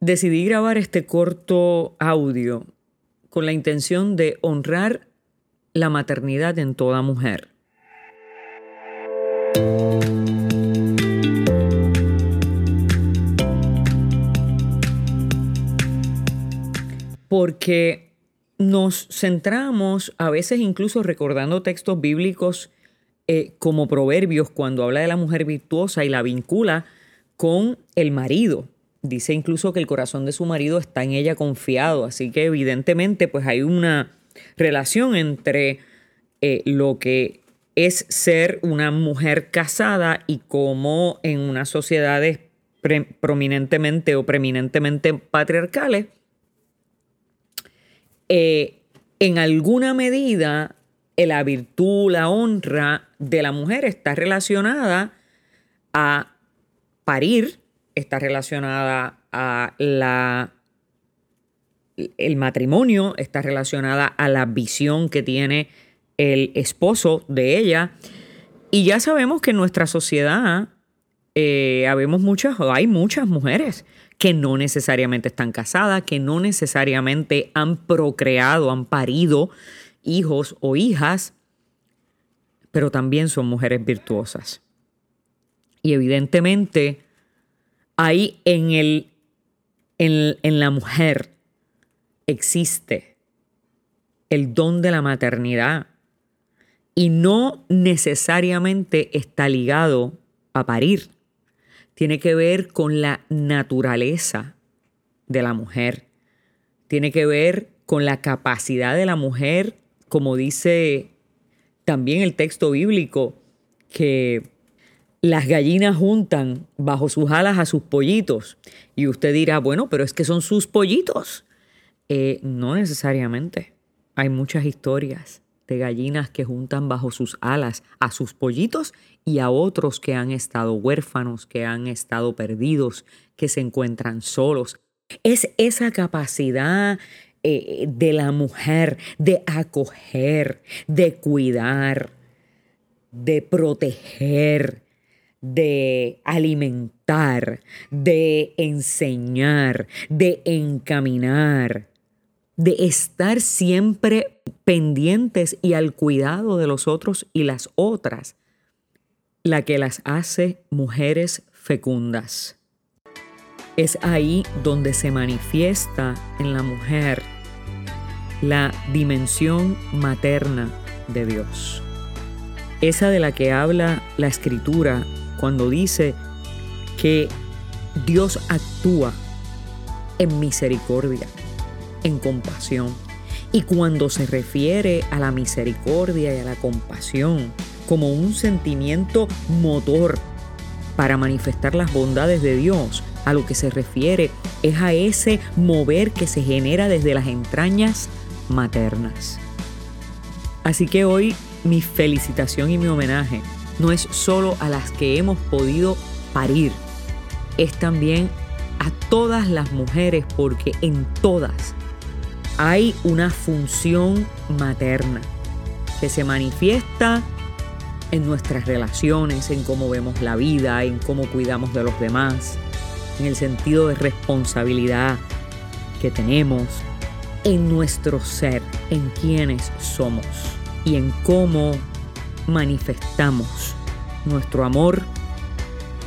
decidí grabar este corto audio con la intención de honrar la maternidad en toda mujer. Porque nos centramos, a veces incluso recordando textos bíblicos eh, como proverbios, cuando habla de la mujer virtuosa y la vincula con el marido. Dice incluso que el corazón de su marido está en ella confiado, así que evidentemente pues hay una relación entre eh, lo que es ser una mujer casada y cómo en unas sociedades prominentemente o preeminentemente patriarcales, eh, en alguna medida la virtud, la honra de la mujer está relacionada a parir, está relacionada a la el matrimonio, está relacionada a la visión que tiene el esposo de ella. Y ya sabemos que en nuestra sociedad eh, muchas, hay muchas mujeres que no necesariamente están casadas, que no necesariamente han procreado, han parido hijos o hijas, pero también son mujeres virtuosas. Y evidentemente, ahí en, el, en la mujer existe el don de la maternidad y no necesariamente está ligado a parir. Tiene que ver con la naturaleza de la mujer. Tiene que ver con la capacidad de la mujer, como dice también el texto bíblico, que las gallinas juntan bajo sus alas a sus pollitos. Y usted dirá, bueno, pero es que son sus pollitos. Eh, no necesariamente. Hay muchas historias de gallinas que juntan bajo sus alas a sus pollitos y a otros que han estado huérfanos, que han estado perdidos, que se encuentran solos. Es esa capacidad eh, de la mujer de acoger, de cuidar, de proteger, de alimentar, de enseñar, de encaminar, de estar siempre pendientes y al cuidado de los otros y las otras, la que las hace mujeres fecundas. Es ahí donde se manifiesta en la mujer la dimensión materna de Dios. Esa de la que habla la escritura cuando dice que Dios actúa en misericordia en compasión. Y cuando se refiere a la misericordia y a la compasión como un sentimiento motor para manifestar las bondades de Dios, a lo que se refiere es a ese mover que se genera desde las entrañas maternas. Así que hoy mi felicitación y mi homenaje no es solo a las que hemos podido parir, es también a todas las mujeres porque en todas hay una función materna que se manifiesta en nuestras relaciones, en cómo vemos la vida, en cómo cuidamos de los demás, en el sentido de responsabilidad que tenemos, en nuestro ser, en quienes somos y en cómo manifestamos nuestro amor,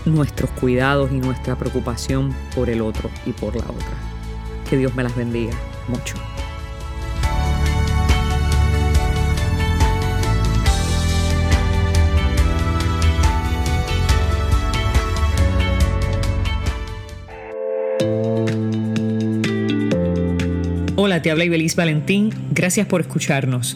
nuestros cuidados y nuestra preocupación por el otro y por la otra. Que Dios me las bendiga mucho. Hola, te habla Ibeliz Valentín. Gracias por escucharnos.